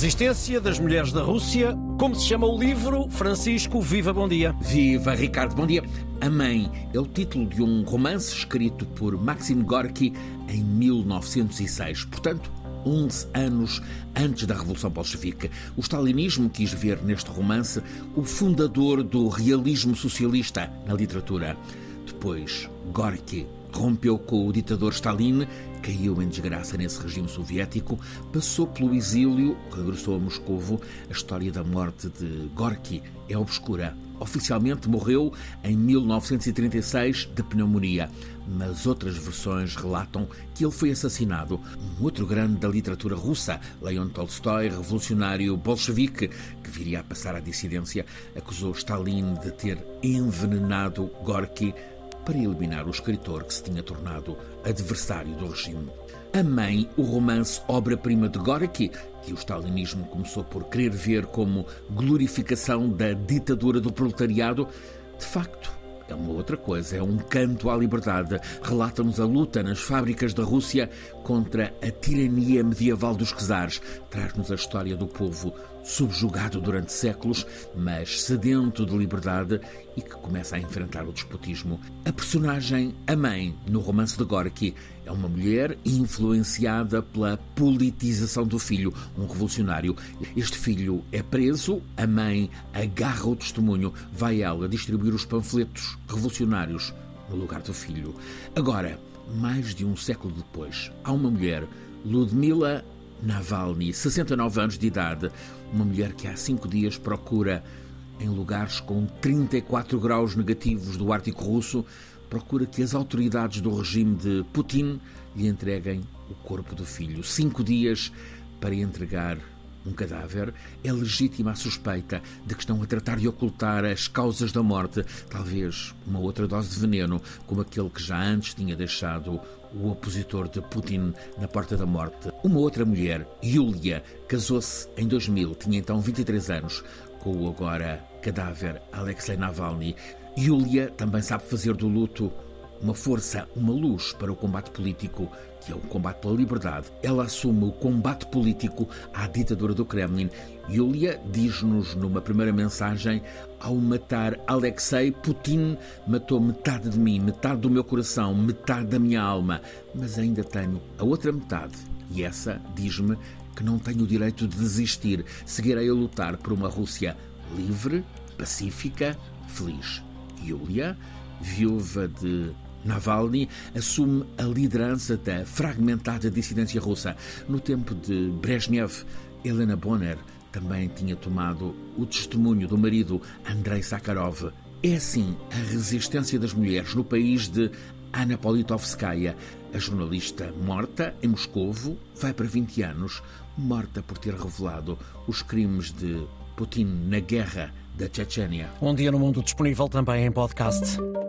Resistência das Mulheres da Rússia. Como se chama o livro? Francisco, viva, bom dia. Viva, Ricardo, bom dia. A Mãe é o título de um romance escrito por Maxim Gorky em 1906. Portanto, 11 anos antes da Revolução Bolchevique. O stalinismo quis ver neste romance o fundador do realismo socialista na literatura. Depois, Gorky rompeu com o ditador Stalin, caiu em desgraça nesse regime soviético, passou pelo exílio, regressou a Moscovo. A história da morte de Gorky é obscura. Oficialmente morreu em 1936 de pneumonia, mas outras versões relatam que ele foi assassinado. Um outro grande da literatura russa, Leon Tolstói, revolucionário bolchevique, que viria a passar à dissidência, acusou Stalin de ter envenenado Gorky para eliminar o escritor que se tinha tornado adversário do regime. A Mãe, o romance obra-prima de Gorky, que o stalinismo começou por querer ver como glorificação da ditadura do proletariado, de facto é uma outra coisa, é um canto à liberdade. Relata-nos a luta nas fábricas da Rússia contra a tirania medieval dos czares. Traz-nos a história do povo subjugado durante séculos, mas sedento de liberdade e que começa a enfrentar o despotismo. A personagem, a mãe, no romance de Gorky, é uma mulher influenciada pela politização do filho, um revolucionário. Este filho é preso, a mãe agarra o testemunho, vai ela distribuir os panfletos revolucionários no lugar do filho. Agora, mais de um século depois, há uma mulher, Ludmila Navalny, 69 anos de idade, uma mulher que há cinco dias procura, em lugares com 34 graus negativos do Ártico Russo, procura que as autoridades do regime de Putin lhe entreguem o corpo do filho. Cinco dias para entregar um cadáver, é legítima a suspeita de que estão a tratar de ocultar as causas da morte, talvez uma outra dose de veneno, como aquele que já antes tinha deixado o opositor de Putin na porta da morte. Uma outra mulher, Yulia, casou-se em 2000, tinha então 23 anos, com o agora cadáver Alexei Navalny. Yulia também sabe fazer do luto uma força, uma luz para o combate político, que é o combate pela liberdade. Ela assume o combate político à ditadura do Kremlin. Yulia diz-nos numa primeira mensagem: ao matar Alexei, Putin matou metade de mim, metade do meu coração, metade da minha alma, mas ainda tenho a outra metade. E essa diz-me que não tenho o direito de desistir. Seguirei a lutar por uma Rússia livre, pacífica, feliz. Yulia, viúva de Navalny assume a liderança da fragmentada dissidência russa. No tempo de Brezhnev, Helena Bonner também tinha tomado o testemunho do marido Andrei Sakharov. É assim a resistência das mulheres no país de Anna Politovskaya, a jornalista morta em Moscovo, vai para 20 anos, morta por ter revelado os crimes de Putin na guerra da Chechênia. Um dia no mundo disponível também em podcast.